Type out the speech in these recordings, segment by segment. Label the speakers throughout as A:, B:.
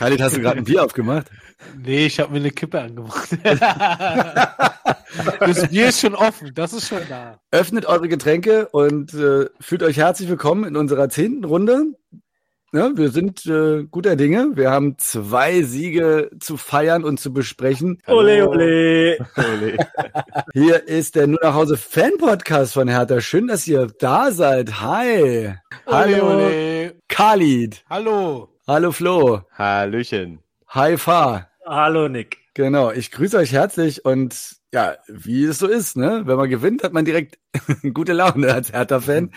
A: Khalid, hast du gerade ein Bier aufgemacht?
B: Nee, ich habe mir eine Kippe angemacht. das Bier ist schon offen, das ist schon da.
A: Öffnet eure Getränke und äh, fühlt euch herzlich willkommen in unserer zehnten Runde. Ja, wir sind äh, guter Dinge. Wir haben zwei Siege zu feiern und zu besprechen.
C: Ole, ole. ole.
A: Hier ist der Nur nach Hause Fan Podcast von Hertha. Schön, dass ihr da seid. Hi. Hallo. Ole. Khalid.
B: Hallo.
A: Hallo Flo.
D: Hallöchen.
A: Hi Fa.
C: Hallo Nick.
A: Genau, ich grüße euch herzlich und ja, wie es so ist, ne? Wenn man gewinnt, hat man direkt gute Laune als Hertha-Fan.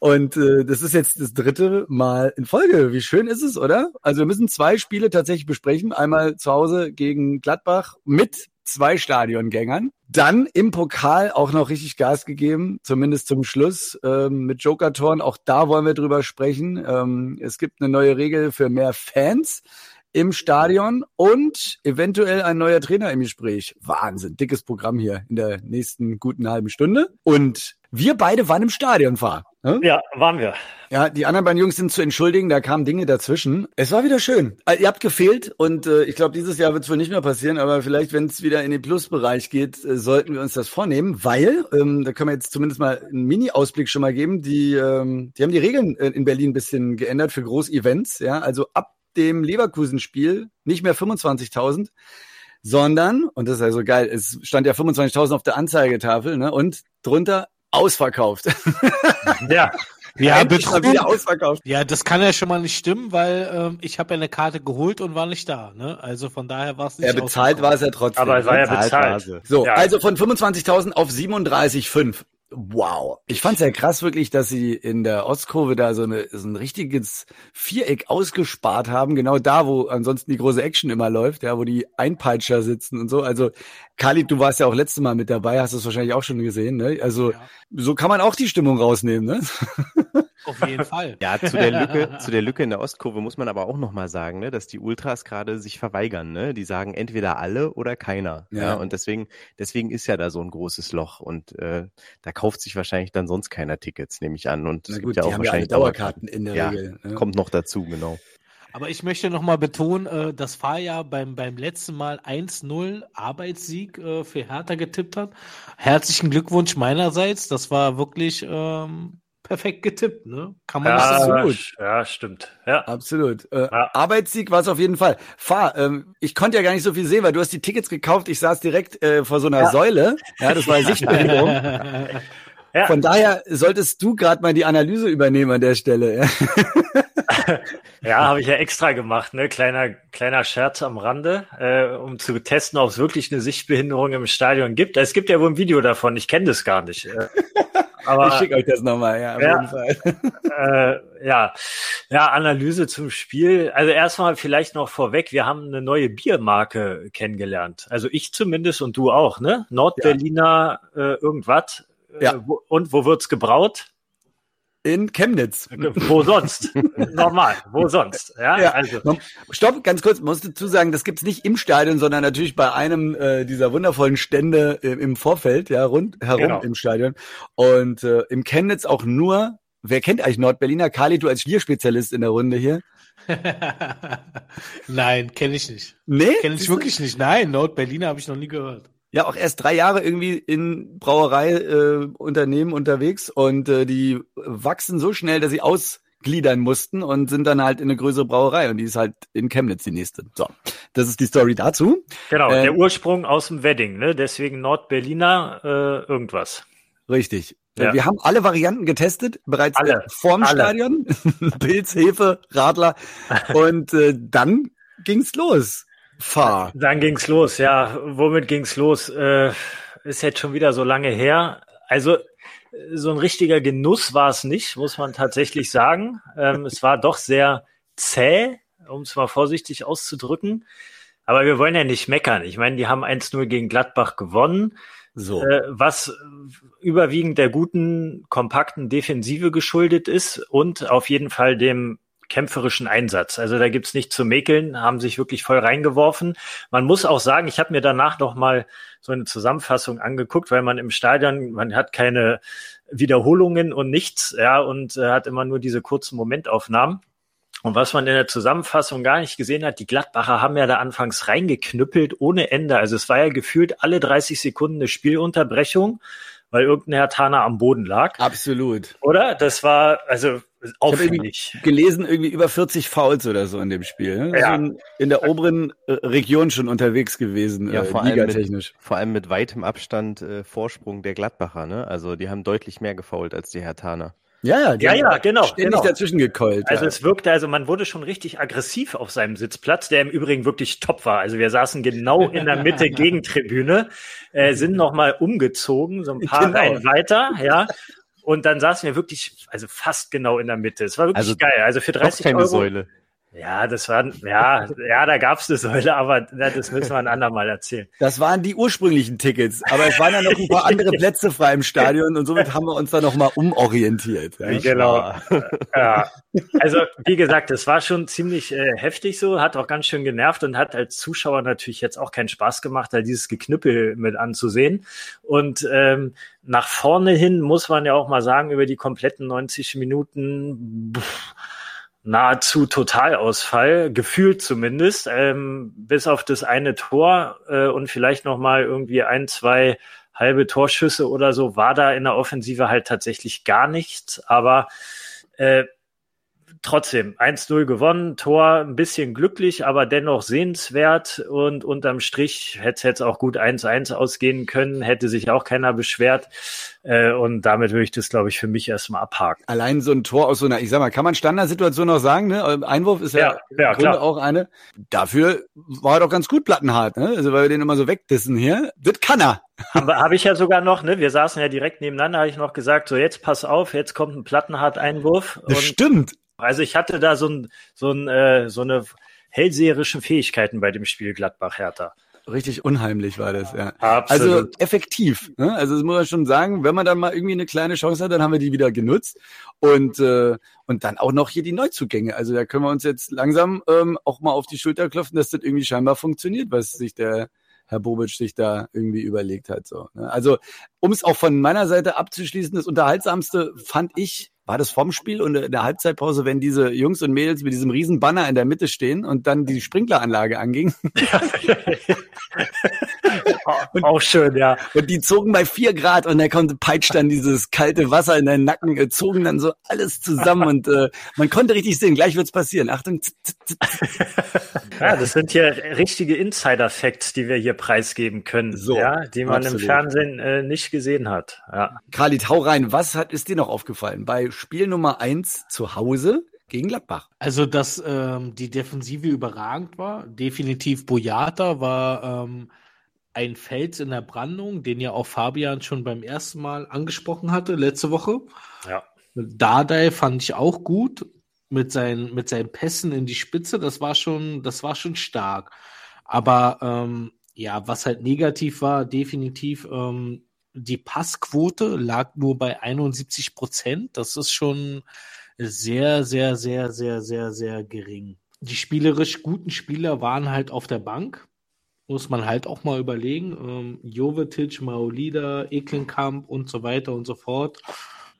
A: Und äh, das ist jetzt das dritte Mal in Folge. Wie schön ist es, oder? Also wir müssen zwei Spiele tatsächlich besprechen. Einmal zu Hause gegen Gladbach mit zwei Stadiongängern. Dann im Pokal auch noch richtig Gas gegeben, zumindest zum Schluss ähm, mit Joker-Toren. Auch da wollen wir drüber sprechen. Ähm, es gibt eine neue Regel für mehr Fans im Stadion und eventuell ein neuer Trainer im Gespräch. Wahnsinn, dickes Programm hier in der nächsten guten halben Stunde. Und wir beide waren im Stadion, Fahr.
C: Hm? Ja, waren wir.
A: Ja, die anderen beiden Jungs sind zu entschuldigen, da kamen Dinge dazwischen. Es war wieder schön. Also, ihr habt gefehlt und äh, ich glaube, dieses Jahr wird es wohl nicht mehr passieren, aber vielleicht, wenn es wieder in den Plusbereich geht, äh, sollten wir uns das vornehmen, weil, ähm, da können wir jetzt zumindest mal einen Mini-Ausblick schon mal geben, die, ähm, die haben die Regeln äh, in Berlin ein bisschen geändert für Groß-Events. Ja, also ab dem Leverkusen-Spiel nicht mehr 25.000, sondern, und das ist also geil, es stand ja 25.000 auf der Anzeigetafel, ne, und drunter ausverkauft.
B: Ja. Ja, wieder ausverkauft. Ja, das kann ja schon mal nicht stimmen, weil ähm, ich habe ja eine Karte geholt und war nicht da. Ne? Also von daher war es nicht.
A: Ja, bezahlt war es ja trotzdem.
C: Aber es war ja bezahlt. bezahlt.
A: So,
C: ja.
A: also von 25.000 auf 37,5. Wow. Ich fand's ja krass wirklich, dass sie in der Ostkurve da so, eine, so ein richtiges Viereck ausgespart haben, genau da, wo ansonsten die große Action immer läuft, ja, wo die Einpeitscher sitzen und so. Also, Khalid, du warst ja auch letztes Mal mit dabei, hast es wahrscheinlich auch schon gesehen, ne? Also, ja. so kann man auch die Stimmung rausnehmen, ne?
B: Auf jeden Fall.
D: Ja, zu der Lücke, zu der Lücke in der Ostkurve muss man aber auch nochmal sagen, ne, dass die Ultras gerade sich verweigern, ne? Die sagen entweder alle oder keiner. Ja. ja. Und deswegen, deswegen ist ja da so ein großes Loch und äh, da kauft sich wahrscheinlich dann sonst keiner Tickets, nehme ich an. Und
A: Na gut, ja auch wahrscheinlich ja Dauerkarten in der ja, Regel.
D: Ne? Kommt noch dazu, genau.
B: Aber ich möchte nochmal betonen, äh, dass Fahrjahr beim, beim letzten Mal 1-0 Arbeitssieg äh, für Hertha getippt hat. Herzlichen Glückwunsch meinerseits. Das war wirklich ähm, perfekt getippt, ne?
C: Kann man ja, nicht gut. Ja, stimmt. Ja.
A: Absolut. Äh, ja. Arbeitssieg war es auf jeden Fall. Fahr, ähm, ich konnte ja gar nicht so viel sehen, weil du hast die Tickets gekauft. Ich saß direkt äh, vor so einer ja. Säule. Ja, das war Sichtbewegung. ja. Von daher solltest du gerade mal die Analyse übernehmen an der Stelle. Ja,
C: ja habe ich ja extra gemacht, ne? Kleiner, kleiner Scherz am Rande, äh, um zu testen, ob es wirklich eine Sichtbehinderung im Stadion gibt. Es gibt ja wohl ein Video davon, ich kenne das gar nicht. Äh,
A: aber, ich schicke euch das nochmal, ja, auf ja, jeden
C: Fall. Äh, ja. ja, Analyse zum Spiel. Also erstmal vielleicht noch vorweg, wir haben eine neue Biermarke kennengelernt. Also ich zumindest und du auch, ne? Nordberliner ja. äh, irgendwas. Ja. Äh, wo, und wo wird's gebraut?
A: In Chemnitz.
C: Wo sonst? Normal, wo sonst? Ja, ja.
A: Also. Stopp, ganz kurz, muss dazu sagen, das gibt's nicht im Stadion, sondern natürlich bei einem äh, dieser wundervollen Stände äh, im Vorfeld, ja, rundherum genau. im Stadion. Und äh, im Chemnitz auch nur, wer kennt eigentlich Nordberliner? Kali, du als Bierspezialist in der Runde hier.
B: Nein, kenne ich nicht.
A: Nee?
B: Kenne ich wirklich nicht. Nein, Nordberliner habe ich noch nie gehört
A: ja auch erst drei Jahre irgendwie in Brauereiunternehmen äh, unterwegs und äh, die wachsen so schnell, dass sie ausgliedern mussten und sind dann halt in eine größere Brauerei und die ist halt in Chemnitz die nächste. So, das ist die Story dazu.
C: Genau, äh, der Ursprung aus dem Wedding, ne? Deswegen Nordberliner äh, irgendwas.
A: Richtig. Äh, ja. Wir haben alle Varianten getestet, bereits alle. vorm alle. Stadion. Pilz, Hefe, Radler. Und äh, dann ging's los fahr.
C: Dann ging's los, ja. Womit ging's los? Äh, ist jetzt schon wieder so lange her. Also so ein richtiger Genuss war es nicht, muss man tatsächlich sagen. Ähm, es war doch sehr zäh, um es mal vorsichtig auszudrücken. Aber wir wollen ja nicht meckern. Ich meine, die haben 1-0 gegen Gladbach gewonnen. So. Äh, was überwiegend der guten, kompakten Defensive geschuldet ist und auf jeden Fall dem kämpferischen Einsatz. Also da gibt's nicht zu mäkeln, haben sich wirklich voll reingeworfen. Man muss auch sagen, ich habe mir danach noch mal so eine Zusammenfassung angeguckt, weil man im Stadion, man hat keine Wiederholungen und nichts, ja, und äh, hat immer nur diese kurzen Momentaufnahmen. Und was man in der Zusammenfassung gar nicht gesehen hat, die Gladbacher haben ja da anfangs reingeknüppelt ohne Ende. Also es war ja gefühlt alle 30 Sekunden eine Spielunterbrechung, weil irgendein Herr Tana am Boden lag.
A: Absolut.
C: Oder? Das war, also
A: auffällig. Ich gelesen, irgendwie über 40 Fouls oder so in dem Spiel. Ne? Ja. Also in der oberen äh, Region schon unterwegs gewesen,
D: ja, äh, vor, allem mit, vor allem mit weitem Abstand äh, Vorsprung der Gladbacher. Ne? Also die haben deutlich mehr gefault als die Hertaner.
A: Ja, ja,
C: ja, ja, genau.
A: Ständig
C: genau.
A: dazwischen gekeult.
C: Also ja. es wirkte, also man wurde schon richtig aggressiv auf seinem Sitzplatz, der im Übrigen wirklich top war. Also wir saßen genau in der Mitte Gegentribüne, äh, sind nochmal umgezogen, so ein paar genau. Reihen weiter, ja. Und dann saßen wir wirklich, also fast genau in der Mitte. Es war wirklich also geil. Also für 30 keine Euro.
D: Säule.
C: Ja, das war, ja, ja, da gab's eine Säule, aber das müssen wir ein andermal erzählen.
A: Das waren die ursprünglichen Tickets, aber es waren ja noch ein paar andere Plätze frei im Stadion und somit haben wir uns da nochmal umorientiert.
C: Ja, genau. ja. Also, wie gesagt, es war schon ziemlich äh, heftig so, hat auch ganz schön genervt und hat als Zuschauer natürlich jetzt auch keinen Spaß gemacht, da dieses Geknüppel mit anzusehen. Und ähm, nach vorne hin muss man ja auch mal sagen, über die kompletten 90 Minuten, pff, nahezu Totalausfall, gefühlt zumindest, ähm, bis auf das eine Tor äh, und vielleicht noch mal irgendwie ein, zwei halbe Torschüsse oder so, war da in der Offensive halt tatsächlich gar nichts. Aber äh, trotzdem 1-0 gewonnen, Tor ein bisschen glücklich, aber dennoch sehenswert und unterm Strich hätte es jetzt auch gut 1-1 ausgehen können, hätte sich auch keiner beschwert äh, und damit würde ich das, glaube ich, für mich erstmal abhaken.
A: Allein so ein Tor aus so einer, ich sag mal, kann man Standardsituation auch sagen, ne? Einwurf ist ja, ja, ja auch eine. Dafür war er doch ganz gut plattenhart, ne? Also weil wir den immer so wegdissen hier. Das kann er.
C: Aber habe ich ja sogar noch, ne? Wir saßen ja direkt nebeneinander, habe ich noch gesagt, so jetzt pass auf, jetzt kommt ein Plattenhart-Einwurf.
A: Das stimmt.
C: Also ich hatte da so, ein, so, ein, äh, so eine hellseherischen Fähigkeiten bei dem Spiel Gladbach-Hertha.
A: Richtig unheimlich war das, ja. Absolut. Also effektiv. Ne? Also das muss man schon sagen, wenn man dann mal irgendwie eine kleine Chance hat, dann haben wir die wieder genutzt. Und, äh, und dann auch noch hier die Neuzugänge. Also da können wir uns jetzt langsam ähm, auch mal auf die Schulter klopfen, dass das irgendwie scheinbar funktioniert, was sich der Herr Bobic sich da irgendwie überlegt hat. So, ne? Also um es auch von meiner Seite abzuschließen, das Unterhaltsamste fand ich war das vorm Spiel und in der Halbzeitpause, wenn diese Jungs und Mädels mit diesem riesen Banner in der Mitte stehen und dann die Sprinkleranlage anging.
C: und, auch schön, ja.
A: Und die zogen bei vier Grad und da kommt peitscht dann dieses kalte Wasser in deinen Nacken, äh, zogen dann so alles zusammen und äh, man konnte richtig sehen, gleich wird's passieren. Achtung.
C: ja, das sind hier richtige Insider-Facts, die wir hier preisgeben können, so, ja, die man absolut. im Fernsehen äh, nicht gesehen hat. Ja.
A: Khalid, hau rein. Was hat, ist dir noch aufgefallen bei Spiel Nummer eins zu Hause gegen Gladbach.
B: Also, dass ähm, die Defensive überragend war. Definitiv Boyata war ähm, ein Fels in der Brandung, den ja auch Fabian schon beim ersten Mal angesprochen hatte, letzte Woche.
C: Ja.
B: Dardai fand ich auch gut mit seinen, mit seinen Pässen in die Spitze. Das war schon, das war schon stark. Aber ähm, ja, was halt negativ war, definitiv ähm, die Passquote lag nur bei 71 Prozent. Das ist schon sehr, sehr, sehr, sehr, sehr, sehr gering. Die spielerisch guten Spieler waren halt auf der Bank. Muss man halt auch mal überlegen. Ähm, Jovetic, Maolida, Eklenkamp und so weiter und so fort.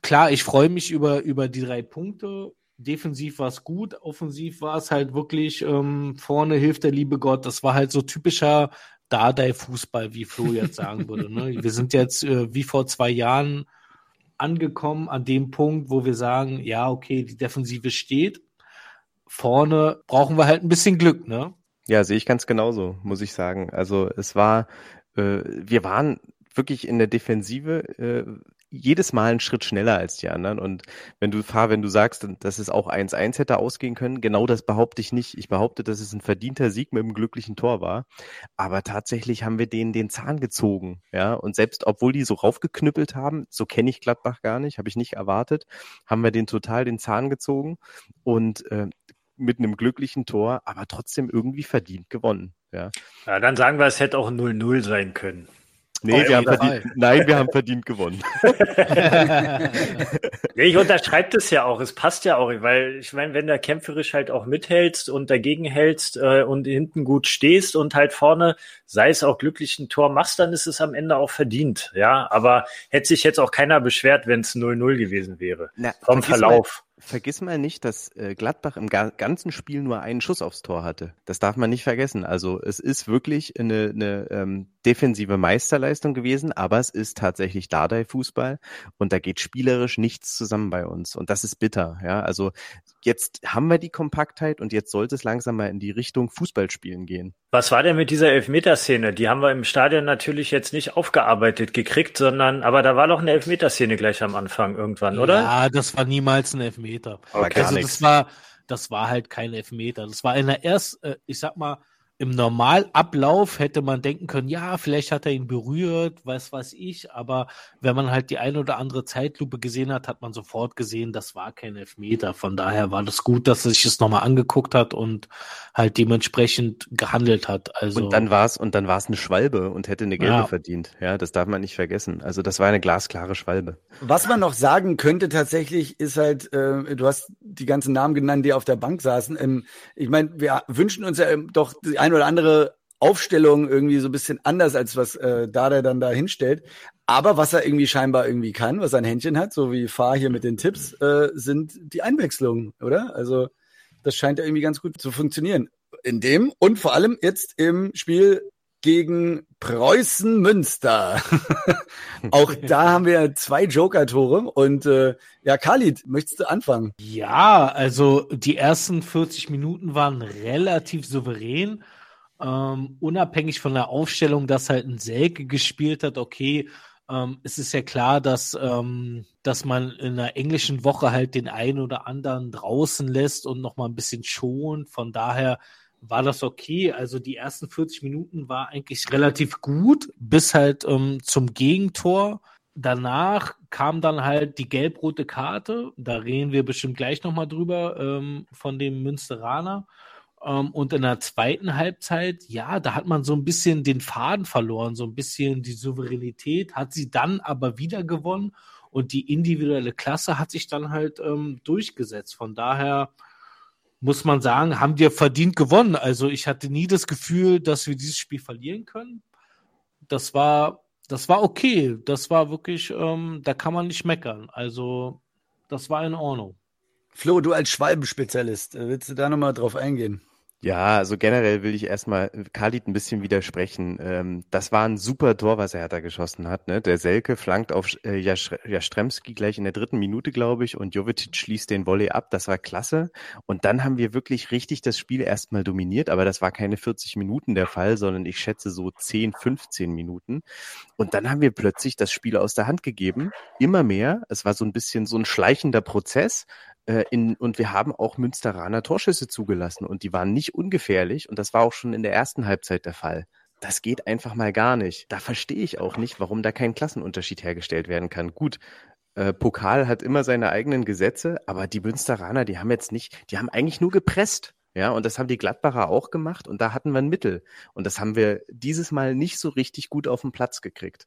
B: Klar, ich freue mich über, über die drei Punkte. Defensiv war es gut, offensiv war es halt wirklich ähm, vorne hilft der liebe Gott. Das war halt so typischer Dardai-Fußball, wie Flo jetzt sagen würde. Ne? Wir sind jetzt äh, wie vor zwei Jahren angekommen an dem Punkt, wo wir sagen, ja, okay, die Defensive steht. Vorne brauchen wir halt ein bisschen Glück, ne?
D: Ja, sehe ich ganz genauso, muss ich sagen. Also es war, äh, wir waren wirklich in der Defensive äh, jedes Mal einen Schritt schneller als die anderen. Und wenn du, Fahr, wenn du sagst, dass es auch 1-1 hätte ausgehen können, genau das behaupte ich nicht. Ich behaupte, dass es ein verdienter Sieg mit einem glücklichen Tor war. Aber tatsächlich haben wir denen den Zahn gezogen. Ja, und selbst obwohl die so raufgeknüppelt haben, so kenne ich Gladbach gar nicht, habe ich nicht erwartet, haben wir den total den Zahn gezogen und äh, mit einem glücklichen Tor, aber trotzdem irgendwie verdient gewonnen. Ja.
C: ja, dann sagen wir, es hätte auch 0-0 sein können.
D: Nee, oh, wir haben verdient, nein, wir haben verdient gewonnen.
C: ich unterschreibe das ja auch. Es passt ja auch, weil ich meine, wenn du kämpferisch halt auch mithältst und dagegen hältst äh, und hinten gut stehst und halt vorne, sei es auch glücklich ein Tor machst, dann ist es am Ende auch verdient. Ja, aber hätte sich jetzt auch keiner beschwert, wenn es 0-0 gewesen wäre. Na, vom Verlauf.
D: Vergiss mal nicht, dass äh, Gladbach im ga ganzen Spiel nur einen Schuss aufs Tor hatte. Das darf man nicht vergessen. Also es ist wirklich eine, eine ähm, defensive Meisterleistung gewesen, aber es ist tatsächlich Dardai-Fußball und da geht spielerisch nichts zusammen bei uns und das ist bitter. Ja, also jetzt haben wir die Kompaktheit und jetzt sollte es langsam mal in die Richtung Fußballspielen gehen.
C: Was war denn mit dieser Elfmeterszene? Die haben wir im Stadion natürlich jetzt nicht aufgearbeitet gekriegt, sondern aber da war doch eine Elfmeterszene gleich am Anfang irgendwann, oder?
B: Ja, das war niemals ein Elfmeter.
D: Aber gar
B: also das war, das war halt kein Elfmeter. Das war in der erst, äh, ich sag mal, im Normalablauf hätte man denken können, ja, vielleicht hat er ihn berührt, weiß was ich, aber wenn man halt die eine oder andere Zeitlupe gesehen hat, hat man sofort gesehen, das war kein Elfmeter. Von daher war das gut, dass er sich das nochmal angeguckt hat und halt dementsprechend gehandelt hat. Also
D: Und dann war es und dann war es eine Schwalbe und hätte eine gelbe
B: Ja.
D: verdient. Ja, das darf man nicht vergessen. Also das war eine glasklare Schwalbe.
A: Was man noch sagen könnte tatsächlich, ist halt, äh, du hast die ganzen Namen genannt, die auf der Bank saßen. Ähm, ich meine, wir wünschen uns ja ähm, doch die ein oder andere Aufstellung irgendwie so ein bisschen anders, als was äh, Dada dann da hinstellt. Aber was er irgendwie scheinbar irgendwie kann, was er ein Händchen hat, so wie Fahr hier mit den Tipps, äh, sind die Einwechslungen, oder? Also das scheint ja irgendwie ganz gut zu funktionieren. In dem und vor allem jetzt im Spiel gegen Preußen Münster. Auch da haben wir zwei Joker-Tore und äh, ja, Khalid, möchtest du anfangen?
B: Ja, also die ersten 40 Minuten waren relativ souverän. Ähm, unabhängig von der Aufstellung, dass halt ein Selke gespielt hat, okay, ähm, es ist ja klar, dass, ähm, dass man in einer englischen Woche halt den einen oder anderen draußen lässt und nochmal ein bisschen schont. Von daher war das okay. Also die ersten 40 Minuten war eigentlich relativ gut, bis halt ähm, zum Gegentor. Danach kam dann halt die gelb-rote Karte. Da reden wir bestimmt gleich nochmal drüber ähm, von dem Münsteraner. Ähm, und in der zweiten Halbzeit, ja, da hat man so ein bisschen den Faden verloren, so ein bisschen die Souveränität, hat sie dann aber wieder gewonnen und die individuelle Klasse hat sich dann halt ähm, durchgesetzt. Von daher muss man sagen, haben wir verdient gewonnen. Also ich hatte nie das Gefühl, dass wir dieses Spiel verlieren können. Das war, das war okay. Das war wirklich, ähm, da kann man nicht meckern. Also das war in Ordnung.
A: Flo, du als Schwalbenspezialist, äh, willst du da nochmal drauf eingehen?
D: Ja, also generell will ich erstmal Khalid ein bisschen widersprechen. Ähm, das war ein super Tor, was er da geschossen hat. Ne? Der Selke flankt auf äh, Jastremski gleich in der dritten Minute, glaube ich, und Jovetic schließt den Volley ab. Das war klasse. Und dann haben wir wirklich richtig das Spiel erstmal dominiert, aber das war keine 40 Minuten der Fall, sondern ich schätze so 10, 15 Minuten. Und dann haben wir plötzlich das Spiel aus der Hand gegeben. Immer mehr. Es war so ein bisschen so ein schleichender Prozess. Äh, in, und wir haben auch Münsteraner Torschüsse zugelassen und die waren nicht ungefährlich und das war auch schon in der ersten Halbzeit der Fall. Das geht einfach mal gar nicht. Da verstehe ich auch nicht, warum da kein Klassenunterschied hergestellt werden kann. Gut, äh, Pokal hat immer seine eigenen Gesetze, aber die Münsteraner, die haben jetzt nicht, die haben eigentlich nur gepresst. Ja, und das haben die Gladbacher auch gemacht und da hatten wir ein Mittel. Und das haben wir dieses Mal nicht so richtig gut auf den Platz gekriegt.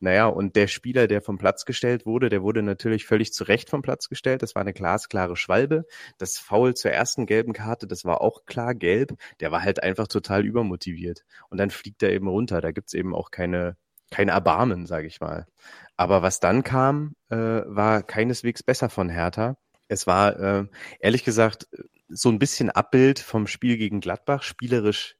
D: Naja, und der Spieler, der vom Platz gestellt wurde, der wurde natürlich völlig zu Recht vom Platz gestellt. Das war eine glasklare Schwalbe. Das Foul zur ersten gelben Karte, das war auch klar gelb. Der war halt einfach total übermotiviert. Und dann fliegt er eben runter. Da gibt's eben auch keine, kein Erbarmen, sage ich mal. Aber was dann kam, äh, war keineswegs besser von Hertha. Es war, äh, ehrlich gesagt, so ein bisschen Abbild vom Spiel gegen Gladbach, spielerisch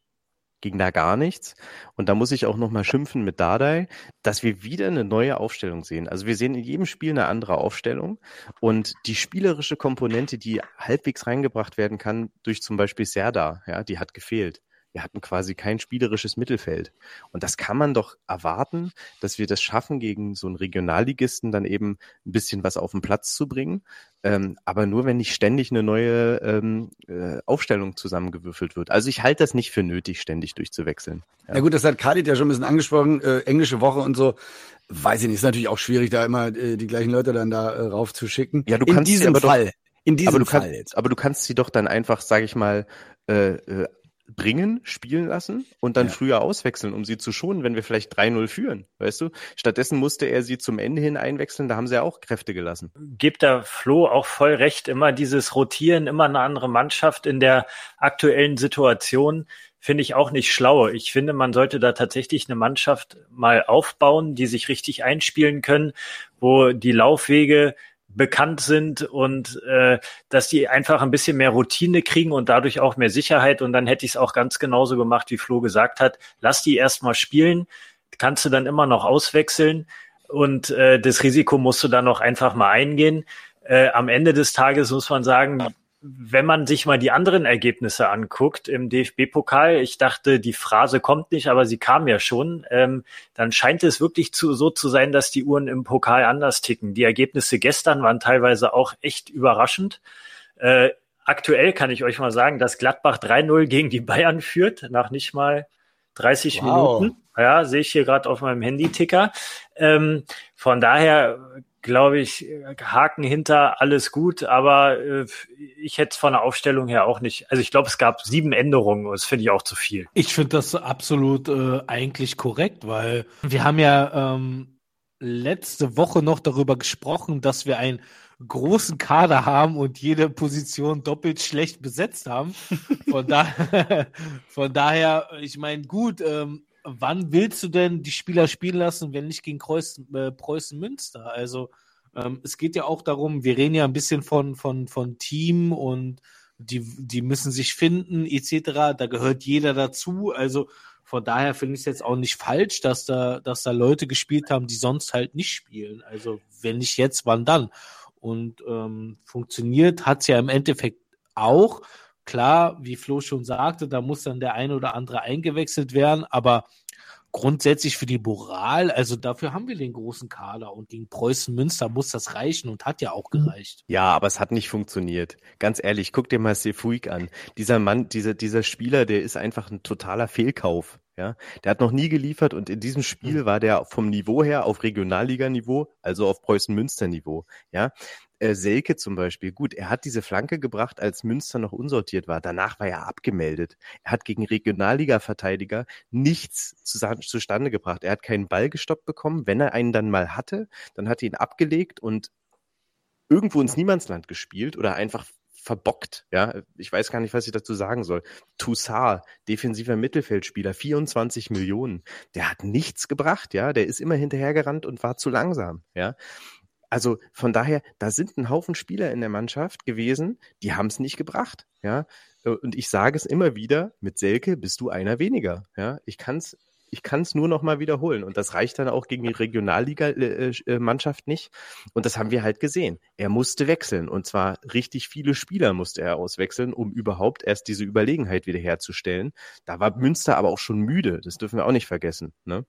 D: ging da gar nichts. Und da muss ich auch nochmal schimpfen mit Dardai, dass wir wieder eine neue Aufstellung sehen. Also wir sehen in jedem Spiel eine andere Aufstellung und die spielerische Komponente, die halbwegs reingebracht werden kann durch zum Beispiel Serda, ja, die hat gefehlt. Wir hatten quasi kein spielerisches Mittelfeld. Und das kann man doch erwarten, dass wir das schaffen, gegen so einen Regionalligisten dann eben ein bisschen was auf den Platz zu bringen. Ähm, aber nur, wenn nicht ständig eine neue ähm, äh, Aufstellung zusammengewürfelt wird. Also ich halte das nicht für nötig, ständig durchzuwechseln.
A: Ja, ja gut, das hat Khalid ja schon ein bisschen angesprochen, äh, englische Woche und so. Weiß ich nicht, ist natürlich auch schwierig, da immer äh, die gleichen Leute dann da äh, raufzuschicken.
D: Ja, du
A: in
D: kannst sie
A: diesem
D: aber doch-
A: Fall. in diesem
D: aber du
A: Fall
D: kannst,
A: jetzt.
D: aber du kannst sie doch dann einfach, sage ich mal, äh, äh, bringen, spielen lassen und dann
A: Ja.
D: früher auswechseln, um sie zu schonen, wenn wir vielleicht 3-0 führen, weißt du? Stattdessen musste er sie zum Ende hin einwechseln, da haben sie ja auch Kräfte gelassen.
C: gibt da Flo auch voll recht. Immer dieses Rotieren, immer eine andere Mannschaft in der aktuellen Situation finde ich auch nicht schlau. Ich finde, man sollte da tatsächlich eine Mannschaft mal aufbauen, die sich richtig einspielen können, wo die Laufwege bekannt sind und äh, dass die einfach ein bisschen mehr Routine kriegen und dadurch auch mehr Sicherheit. Und dann hätte ich es auch ganz genauso gemacht, wie Flo gesagt hat. Lass die erstmal spielen, kannst du dann immer noch auswechseln und äh, das Risiko musst du dann noch einfach mal eingehen. Äh, am Ende des Tages muss man sagen, wenn man sich mal die anderen Ergebnisse anguckt im DFB-Pokal, ich dachte, die Phrase kommt nicht, aber sie kam ja schon, ähm, dann scheint es wirklich zu, so zu sein, dass die Uhren im Pokal anders ticken. Die Ergebnisse gestern waren teilweise auch echt überraschend. Äh, aktuell kann ich euch mal sagen, dass Gladbach 3-0 gegen die Bayern führt, nach nicht mal 30 wow. Minuten. Ja, sehe ich hier gerade auf meinem Handy-Ticker. Ähm, von daher glaube ich, Haken hinter, alles gut, aber äh, ich hätte es von der Aufstellung her auch nicht. Also ich glaube, es gab sieben Änderungen und das finde ich auch zu viel.
B: Ich finde das absolut äh, eigentlich korrekt, weil wir haben ja ähm, letzte Woche noch darüber gesprochen, dass wir einen großen Kader haben und jede Position doppelt schlecht besetzt haben. Von, da, von daher, ich meine, gut, ähm, wann willst du denn die Spieler spielen lassen, wenn nicht gegen Kreuz, äh, Preußen Münster? Also ähm, es geht ja auch darum, wir reden ja ein bisschen von, von, von Team und die, die müssen sich finden, etc. Da gehört jeder dazu. Also von daher finde ich es jetzt auch nicht falsch, dass da, dass da Leute gespielt haben, die sonst halt nicht spielen. Also wenn nicht jetzt, wann dann? Und ähm, funktioniert hat es ja im Endeffekt auch. Klar, wie Flo schon sagte, da muss dann der eine oder andere eingewechselt werden, aber grundsätzlich für die Moral, also dafür haben wir den großen Kader und gegen Preußen Münster muss das reichen und hat ja auch mhm. gereicht.
D: Ja, aber es hat nicht funktioniert. Ganz ehrlich, guck dir mal Sefuig an. Dieser Mann, dieser, dieser Spieler, der ist einfach ein totaler Fehlkauf. Ja, der hat noch nie geliefert und in diesem Spiel mhm. war der vom Niveau her auf Regionalliganiveau, also auf Preußen-Münster-Niveau. Ja, äh, Selke zum Beispiel, gut, er hat diese Flanke gebracht, als Münster noch unsortiert war. Danach war er abgemeldet. Er hat gegen Regionalliga-Verteidiger nichts zustande gebracht. Er hat keinen Ball gestoppt bekommen. Wenn er einen dann mal hatte, dann hat er ihn abgelegt und irgendwo ins Niemandsland gespielt oder einfach verbockt. Ja, ich weiß gar nicht, was ich dazu sagen soll. Toussaint, defensiver Mittelfeldspieler, 24 Millionen. Der hat nichts gebracht, ja. Der ist immer hinterhergerannt und war zu langsam, ja. Also von daher, da sind ein Haufen Spieler in der Mannschaft gewesen, die haben es nicht gebracht, ja. Und ich sage es immer wieder, mit Selke bist du einer weniger, ja. Ich kann es ich kann es nur noch mal wiederholen. Und das reicht dann auch gegen die Regionalliga-Mannschaft äh, äh, nicht. Und das haben wir halt gesehen. Er musste wechseln. Und zwar richtig viele Spieler musste er auswechseln, um überhaupt erst diese Überlegenheit wiederherzustellen. Da war Münster aber auch schon müde. Das dürfen wir auch nicht vergessen. Ne?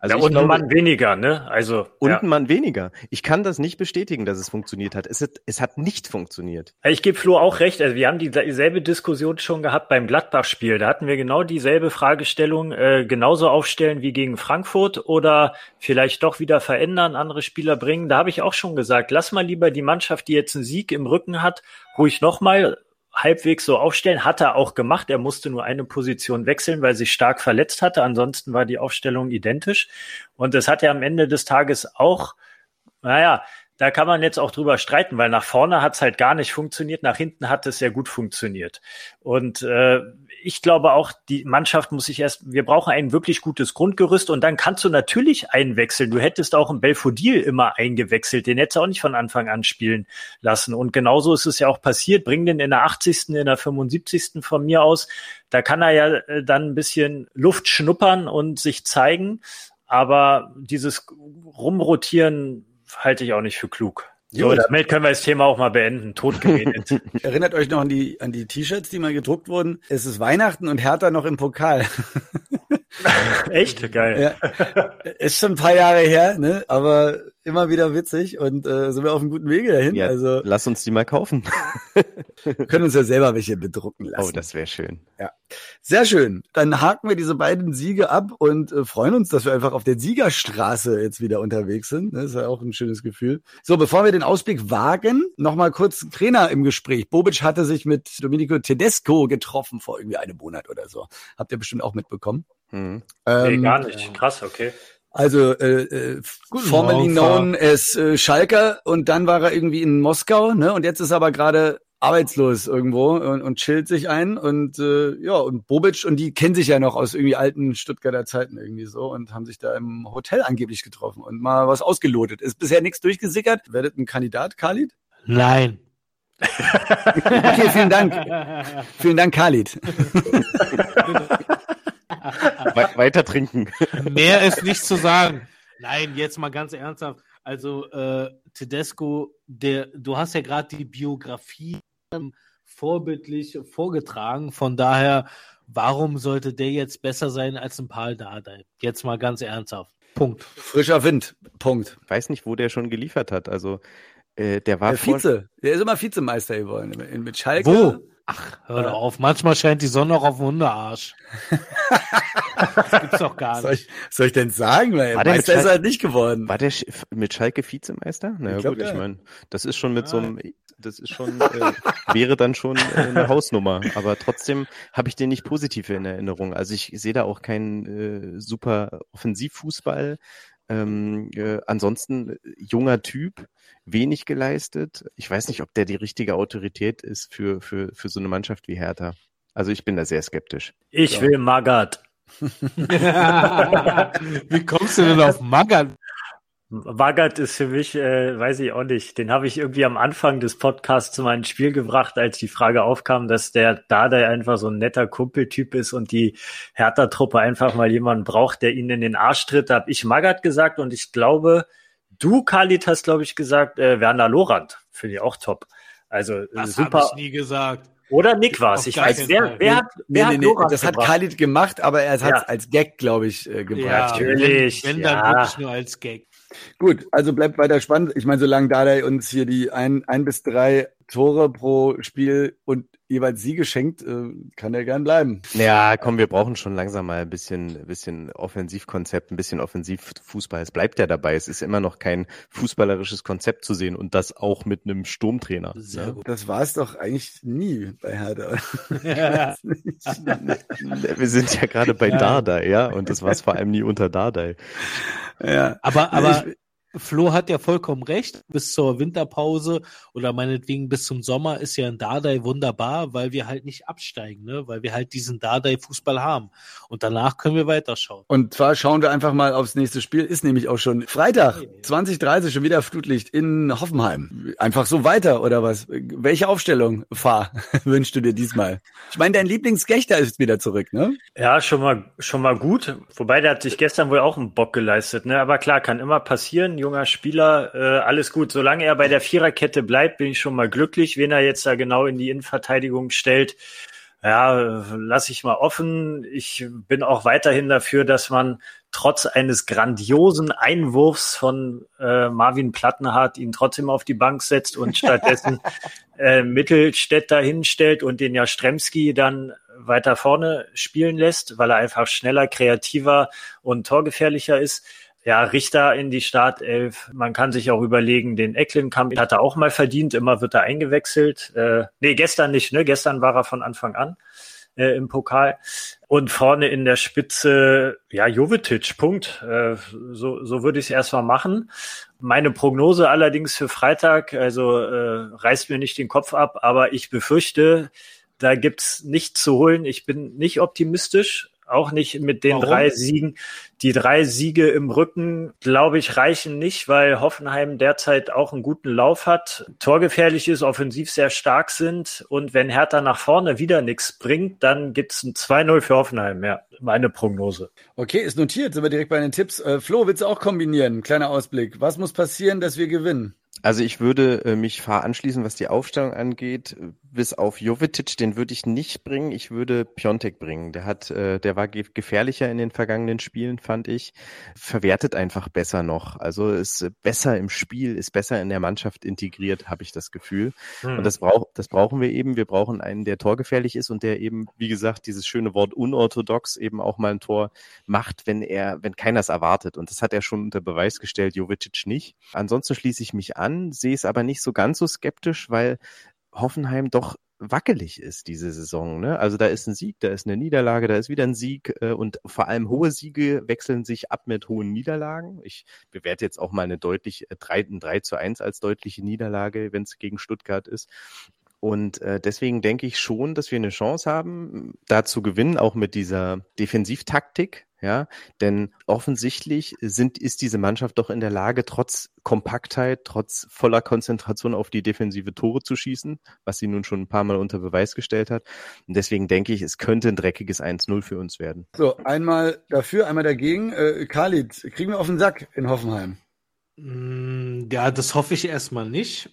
C: Also ja, und glaube, ein Mann weniger, ne? Also.
D: Und ja. ein Mann weniger. Ich kann das nicht bestätigen, dass es funktioniert hat. Es hat, es hat nicht funktioniert.
C: Ich gebe Flo auch recht. Also wir haben dieselbe Diskussion schon gehabt beim Gladbach-Spiel. Da hatten wir genau dieselbe Fragestellung, äh, genauso aufstellen wie gegen Frankfurt oder vielleicht doch wieder verändern, andere Spieler bringen. Da habe ich auch schon gesagt, lass mal lieber die Mannschaft, die jetzt einen Sieg im Rücken hat, ruhig nochmal halbwegs so aufstellen. Hat er auch gemacht. Er musste nur eine Position wechseln, weil sich stark verletzt hatte. Ansonsten war die Aufstellung identisch. Und es hat ja am Ende des Tages auch, naja, da kann man jetzt auch drüber streiten, weil nach vorne hat es halt gar nicht funktioniert, nach hinten hat es sehr gut funktioniert. Und äh, ich glaube auch, die Mannschaft muss sich erst, wir brauchen ein wirklich gutes Grundgerüst und dann kannst du natürlich einwechseln. Du hättest auch einen Belfodil immer eingewechselt, den hättest du auch nicht von Anfang an spielen lassen. Und genauso ist es ja auch passiert. Bring den in der 80., in der 75. von mir aus. Da kann er ja äh, dann ein bisschen Luft schnuppern und sich zeigen. Aber dieses Rumrotieren halte ich auch nicht für klug. So, damit können wir das Thema auch mal beenden. Tot geredet.
A: Erinnert euch noch an die, an die T-Shirts, die mal gedruckt wurden? Es ist Weihnachten und Hertha noch im Pokal.
C: Echt? Geil.
A: Ja. Ist schon ein paar Jahre her, ne? Aber immer wieder witzig und äh, sind wir auf einem guten Wege dahin.
D: Ja, also lass uns die mal kaufen.
A: wir können uns ja selber welche bedrucken lassen.
D: Oh, das wäre schön.
A: Ja, sehr schön. Dann haken wir diese beiden Siege ab und äh, freuen uns, dass wir einfach auf der Siegerstraße jetzt wieder unterwegs sind. Das ist ja auch ein schönes Gefühl. So, bevor wir den Ausblick wagen, nochmal kurz Trainer im Gespräch. Bobic hatte sich mit Domenico Tedesco getroffen vor irgendwie einem Monat oder so. Habt ihr bestimmt auch mitbekommen.
C: Mhm. Ähm, nee, gar nicht. Krass, okay.
A: Also äh, äh, formerly known as äh, Schalker und dann war er irgendwie in Moskau, ne? Und jetzt ist er aber gerade arbeitslos irgendwo und, und chillt sich ein und äh, ja und Bobic und die kennen sich ja noch aus irgendwie alten Stuttgarter Zeiten irgendwie so und haben sich da im Hotel angeblich getroffen und mal was ausgelotet. Ist bisher nichts durchgesickert. Werdet ein Kandidat, Khalid?
B: Nein.
A: okay, vielen Dank. Vielen Dank, Khalid.
D: We weiter trinken.
B: Mehr ist nicht zu sagen. Nein, jetzt mal ganz ernsthaft. Also äh, Tedesco, der, du hast ja gerade die Biografie vorbildlich vorgetragen. Von daher, warum sollte der jetzt besser sein als ein Paul Dardai? Jetzt mal ganz ernsthaft. Punkt.
A: Frischer Wind. Punkt.
D: Ich weiß nicht, wo der schon geliefert hat. Also äh, der war
A: der Vize. Der ist immer Vizemeister geworden mit Schalke.
B: Wo? Ach, hör doch auf. Manchmal scheint die Sonne auch auf dem Hundearsch. das gibt's doch gar nicht.
A: Soll ich, soll ich denn sagen? Weil war Meister ist halt nicht geworden.
D: War der mit Schalke Vizemeister? Na naja, gut, ja. ich meine, das ist schon mit ah. so einem, das ist schon, äh, wäre dann schon äh, eine Hausnummer. Aber trotzdem habe ich den nicht positiv in Erinnerung. Also ich sehe da auch keinen äh, super Offensivfußball. Ähm, äh, ansonsten äh, junger Typ, wenig geleistet. Ich weiß nicht, ob der die richtige Autorität ist für, für, für so eine Mannschaft wie Hertha. Also ich bin da sehr skeptisch.
C: Ich ja. will Magath.
B: wie kommst du denn auf Magath?
C: Magath ist für mich, äh, weiß ich auch nicht, den habe ich irgendwie am Anfang des Podcasts zu meinem Spiel gebracht, als die Frage aufkam, dass der Dada einfach so ein netter Kumpeltyp ist und die Hertha-Truppe einfach mal jemanden braucht, der ihnen in den Arsch tritt. Da habe ich Magath gesagt und ich glaube, du, Khalid, hast, glaube ich, gesagt, äh, Werner Lorand. Finde ich auch top. Also
B: das
C: super.
B: Das habe ich nie gesagt.
C: Oder Nick war es. Ich weiß, wer, wer hat, wer
A: nee, nee, nee, Das hat Khalid gemacht, aber er hat es ja. als Gag, glaube ich, äh, gebracht. Ja,
C: natürlich.
B: Wenn, wenn ja. dann wirklich nur als Gag.
A: Gut, also bleibt weiter spannend. Ich meine, solange Dardai uns hier die ein, ein bis drei Tore pro Spiel und jeweils Siege schenkt, äh, kann er gern bleiben.
D: Ja, komm, wir brauchen schon langsam mal ein bisschen, bisschen Offensivkonzept, ein bisschen Offensivfußball. Es bleibt ja dabei. Es ist immer noch kein fußballerisches Konzept zu sehen und das auch mit einem Sturmtrainer.
A: Sehr ne? gut. Das war es doch eigentlich nie bei Hertha.
D: Ja. wir sind ja gerade bei ja. Dardai, ja, und das war es vor allem nie unter Dardai.
B: Ja. Aber, aber ich, Flo hat ja vollkommen recht. Bis zur Winterpause oder meinetwegen bis zum Sommer ist ja ein Dardai wunderbar, weil wir halt nicht absteigen, ne? weil wir halt diesen Dardai-Fußball haben. Und danach können wir weiterschauen.
A: Und zwar schauen wir einfach mal aufs nächste Spiel. Ist nämlich auch schon Freitag, 2030 schon wieder Flutlicht in Hoffenheim. Einfach so weiter oder was? Welche Aufstellung, Fahr, wünschst du dir diesmal? Ich meine, dein Lieblingsgechter ist wieder zurück, ne?
C: Ja, schon mal, schon mal gut. Wobei der hat sich gestern wohl auch einen Bock geleistet, ne? Aber klar, kann immer passieren junger Spieler, äh, alles gut. Solange er bei der Viererkette bleibt, bin ich schon mal glücklich. Wen er jetzt da genau in die Innenverteidigung stellt, ja, lasse ich mal offen. Ich bin auch weiterhin dafür, dass man trotz eines grandiosen Einwurfs von äh, Marvin Plattenhardt ihn trotzdem auf die Bank setzt und stattdessen äh, Mittelstädt dahinstellt und den Jastremski dann weiter vorne spielen lässt, weil er einfach schneller, kreativer und torgefährlicher ist ja, Richter in die Startelf. Man kann sich auch überlegen, den Ecklenkamp hat er auch mal verdient. Immer wird er eingewechselt. Äh, nee, gestern nicht, ne? Gestern war er von Anfang an äh, im Pokal. Und vorne in der Spitze, ja, Jovetic, Punkt. Äh, so, so würde ich es erstmal machen. Meine Prognose allerdings für Freitag, also äh, reißt mir nicht den Kopf ab, aber ich befürchte, da gibt's nichts zu holen. Ich bin nicht optimistisch, auch nicht mit den Warum? drei Siegen. Die drei Siege im Rücken, glaube ich, reichen nicht, weil Hoffenheim derzeit auch einen guten Lauf hat, torgefährlich ist, offensiv sehr stark sind. Und wenn Hertha nach vorne wieder nichts bringt, dann gibt's ein 2-0 für Hoffenheim. Ja, meine Prognose.
A: Okay, ist notiert. Sind wir direkt bei den Tipps. Äh, Flo, willst du auch kombinieren? Kleiner Ausblick. Was muss passieren, dass wir gewinnen?
D: Also ich würde äh, mich Fahr anschließen, was die Aufstellung angeht. Bis auf Jovetic, den würde ich nicht bringen. Ich würde Piontek bringen. Der hat, äh, der war ge gefährlicher in den vergangenen Spielen, fand ich. Verwertet einfach besser noch. Also ist besser im Spiel, ist besser in der Mannschaft integriert, habe ich das Gefühl. Hm. Und das braucht, das brauchen wir eben. Wir brauchen einen, der torgefährlich ist und der eben, wie gesagt, dieses schöne Wort unorthodox eben auch mal ein Tor macht, wenn er, wenn keiner es erwartet. Und das hat er schon unter Beweis gestellt, Jovetic nicht. Ansonsten schließe ich mich an, sehe es aber nicht so ganz so skeptisch, weil Hoffenheim doch wackelig ist diese Saison. Ne? Also da ist ein Sieg, da ist eine Niederlage, da ist wieder ein Sieg äh, und vor allem hohe Siege wechseln sich ab mit hohen Niederlagen. Ich bewerte jetzt auch mal eine deutlich äh, 3, ein 3 zu 1 als deutliche Niederlage, wenn es gegen Stuttgart ist. Und äh, deswegen denke ich schon, dass wir eine Chance haben, da zu gewinnen, auch mit dieser Defensivtaktik. Ja, denn offensichtlich sind, ist diese Mannschaft doch in der Lage, trotz Kompaktheit, trotz voller Konzentration auf die defensive Tore zu schießen, was sie nun schon ein paar Mal unter Beweis gestellt hat. Und deswegen denke ich, es könnte ein dreckiges 1-0 für uns werden.
A: So, einmal dafür, einmal dagegen. Äh, Khalid, kriegen wir auf den Sack in Hoffenheim?
B: Mm, ja, das hoffe ich erstmal nicht.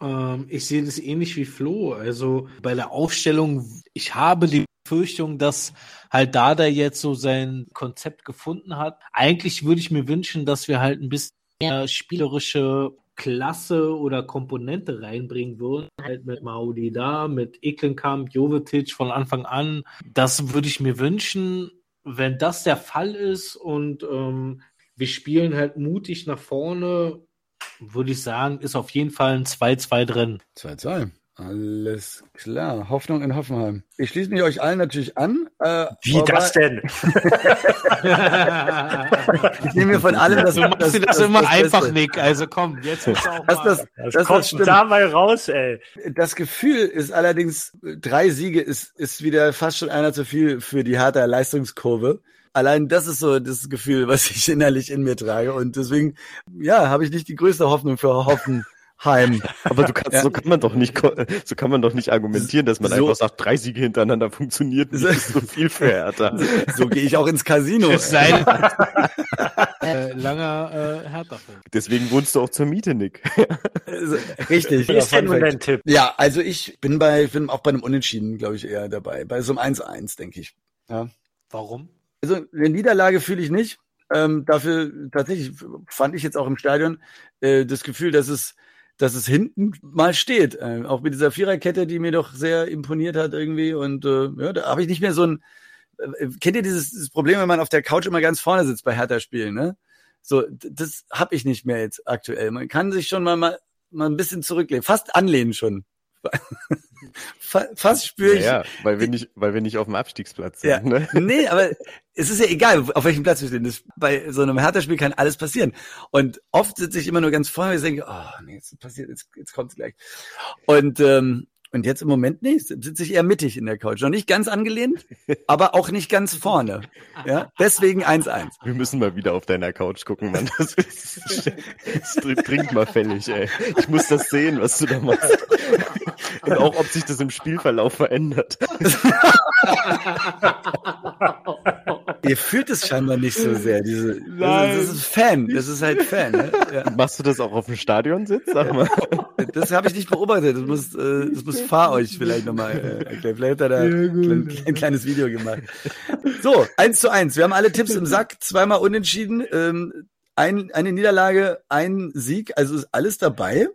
B: Ähm, ich sehe das ähnlich wie Flo. Also bei der Aufstellung, ich habe die Befürchtung, dass halt Dada jetzt so sein Konzept gefunden hat. Eigentlich würde ich mir wünschen, dass wir halt ein bisschen mehr spielerische Klasse oder Komponente reinbringen würden. Halt mit Maudi da, mit Eklenkamp, Jovetic von Anfang an. Das würde ich mir wünschen. Wenn das der Fall ist und ähm, wir spielen halt mutig nach vorne, würde ich sagen, ist auf jeden Fall ein 2-2 drin.
A: 2-2. Alles klar. Hoffnung in Hoffenheim. Ich schließe mich euch allen natürlich an.
C: Äh, Wie das denn?
A: ich nehme mir von allem das.
B: Du machst das, das, das immer das einfach, Beste. Nick. Also komm, jetzt
C: ist auch das, mal. Das, das, das kommt das da mal raus, ey.
A: Das Gefühl ist allerdings, drei Siege ist, ist wieder fast schon einer zu viel für die harte Leistungskurve. Allein das ist so das Gefühl, was ich innerlich in mir trage. Und deswegen, ja, habe ich nicht die größte Hoffnung für Hoffen. Heim.
D: Aber du kannst, ja. so kann man doch nicht, so kann man doch nicht argumentieren, dass man so, einfach sagt, drei Siege hintereinander funktioniert nicht, ist so viel Hertha.
A: So, so gehe ich auch ins Casino.
B: Sein äh, langer äh, Hertha-Fan.
D: Deswegen wohnst du auch zur Miete, Nick.
A: Richtig.
C: Wie ist denn nun dein Tipp?
A: Ja, also ich bin bei, bin auch bei einem Unentschieden, glaube ich, eher dabei. Bei so einem 1-1, denke ich. Ja.
B: Warum?
A: Also eine Niederlage fühle ich nicht. Ähm, dafür tatsächlich fand ich jetzt auch im Stadion äh, das Gefühl, dass es dass es hinten mal steht. Äh, auch mit dieser Viererkette, die mir doch sehr imponiert hat irgendwie. Und äh, ja, da habe ich nicht mehr so ein. Äh, kennt ihr dieses, dieses Problem, wenn man auf der Couch immer ganz vorne sitzt bei Hertha-Spielen, ne? So, das habe ich nicht mehr jetzt aktuell. Man kann sich schon mal, mal, mal ein bisschen zurücklehnen, fast anlehnen schon. Fast spüre ich.
D: Ja, weil wir nicht, weil wir nicht auf dem Abstiegsplatz sind. Ja. Ne?
A: Nee, aber es ist ja egal, auf welchem Platz wir stehen. Das, bei so einem Hertha-Spiel kann alles passieren. Und oft sitze ich immer nur ganz vorne und denke, oh nee, jetzt passiert, jetzt, jetzt kommt's gleich. Und ähm, und jetzt im Moment nicht, sitze ich eher mittig in der Couch. Noch nicht ganz angelehnt, aber auch nicht ganz vorne. Ja, deswegen 1-1.
D: Wir müssen mal wieder auf deiner Couch gucken, Mann. Das ist, das dringend mal fällig, ey. Ich muss das sehen, was du da machst. Und auch, ob sich das im Spielverlauf verändert.
A: Ihr fühlt es scheinbar nicht so sehr. Diese, Nein. Das ist Fan. Das ist halt Fan. Ne?
D: Ja. Machst du das auch auf dem Stadionsitz? Sag mal.
A: Das habe ich nicht beobachtet. Das muss, äh, das muss Fahr euch vielleicht nochmal äh, erklären. Vielleicht hat er da ja, ein, ein, kleines Video gemacht. So, eins zu eins. Wir haben alle Tipps im Sack. Zweimal unentschieden. Ähm, ein, eine Niederlage, ein Sieg. Also ist alles dabei.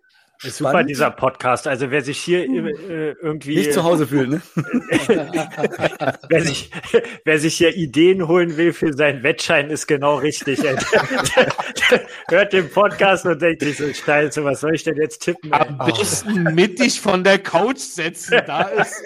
C: Ist super, dieser Podcast. Also wer sich hier äh, irgendwie
A: nicht zu Hause fühlt, ne?
C: wer, sich, wer sich hier Ideen holen will für seinen Wettschein, ist genau richtig. Hört den Podcast und denkt sich so, Scheiße, was soll ich denn jetzt tippen?
B: Am besten mittig von der Couch setzen. Da ist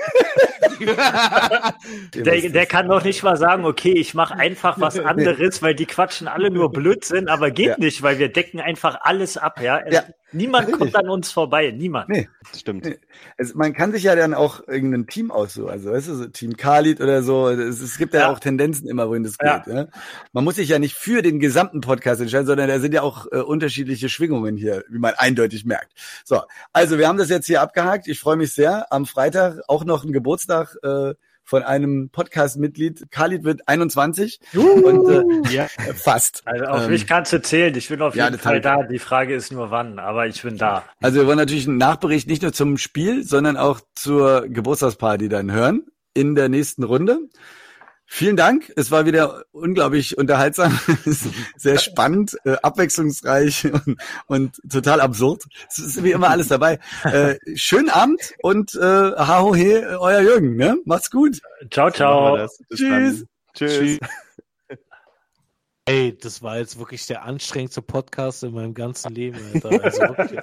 C: der, der kann doch nicht mal sagen, okay, ich mache einfach was anderes, weil die quatschen alle nur Blödsinn, aber geht ja. nicht, weil wir decken einfach alles ab, ja. ja. Niemand Richtig. kommt an uns vorbei, niemand.
A: Nee, stimmt. Nee. Also man kann sich ja dann auch irgendein Team aussuchen, also weißt du, so Team Khalid oder so. Es, es gibt ja, ja, auch Tendenzen immer, wohin das geht. Ja. Man muss sich ja nicht für den gesamten Podcast entscheiden, sondern da sind ja auch äh, unterschiedliche Schwingungen hier, wie man eindeutig merkt. So, also wir haben das jetzt hier abgehakt. Ich freue mich sehr. Am Freitag auch noch ein Geburtstag. Äh, von einem Podcast-Mitglied. Khalid wird 21 uh, und äh, ja. fast.
C: Also auf ähm, mich kannst du zählen. Ich bin auf jeden ja, Fall da. Die Frage ist nur wann, aber ich bin da.
A: Also wir wollen natürlich einen Nachbericht nicht nur zum Spiel, sondern auch zur Geburtstagsparty dann hören in der nächsten Runde. Vielen Dank. Es war wieder unglaublich unterhaltsam, sehr spannend, äh, abwechslungsreich und, und, total absurd. Es ist wie immer alles dabei. Äh, schönen Abend und äh, haho he, euer Jürgen. Ne? Macht's gut.
C: Ciao, ciao.
A: Tschüss.
B: Tschüss. Ey, das war jetzt wirklich der anstrengendste Podcast in meinem ganzen Leben, Alter. Also wirklich,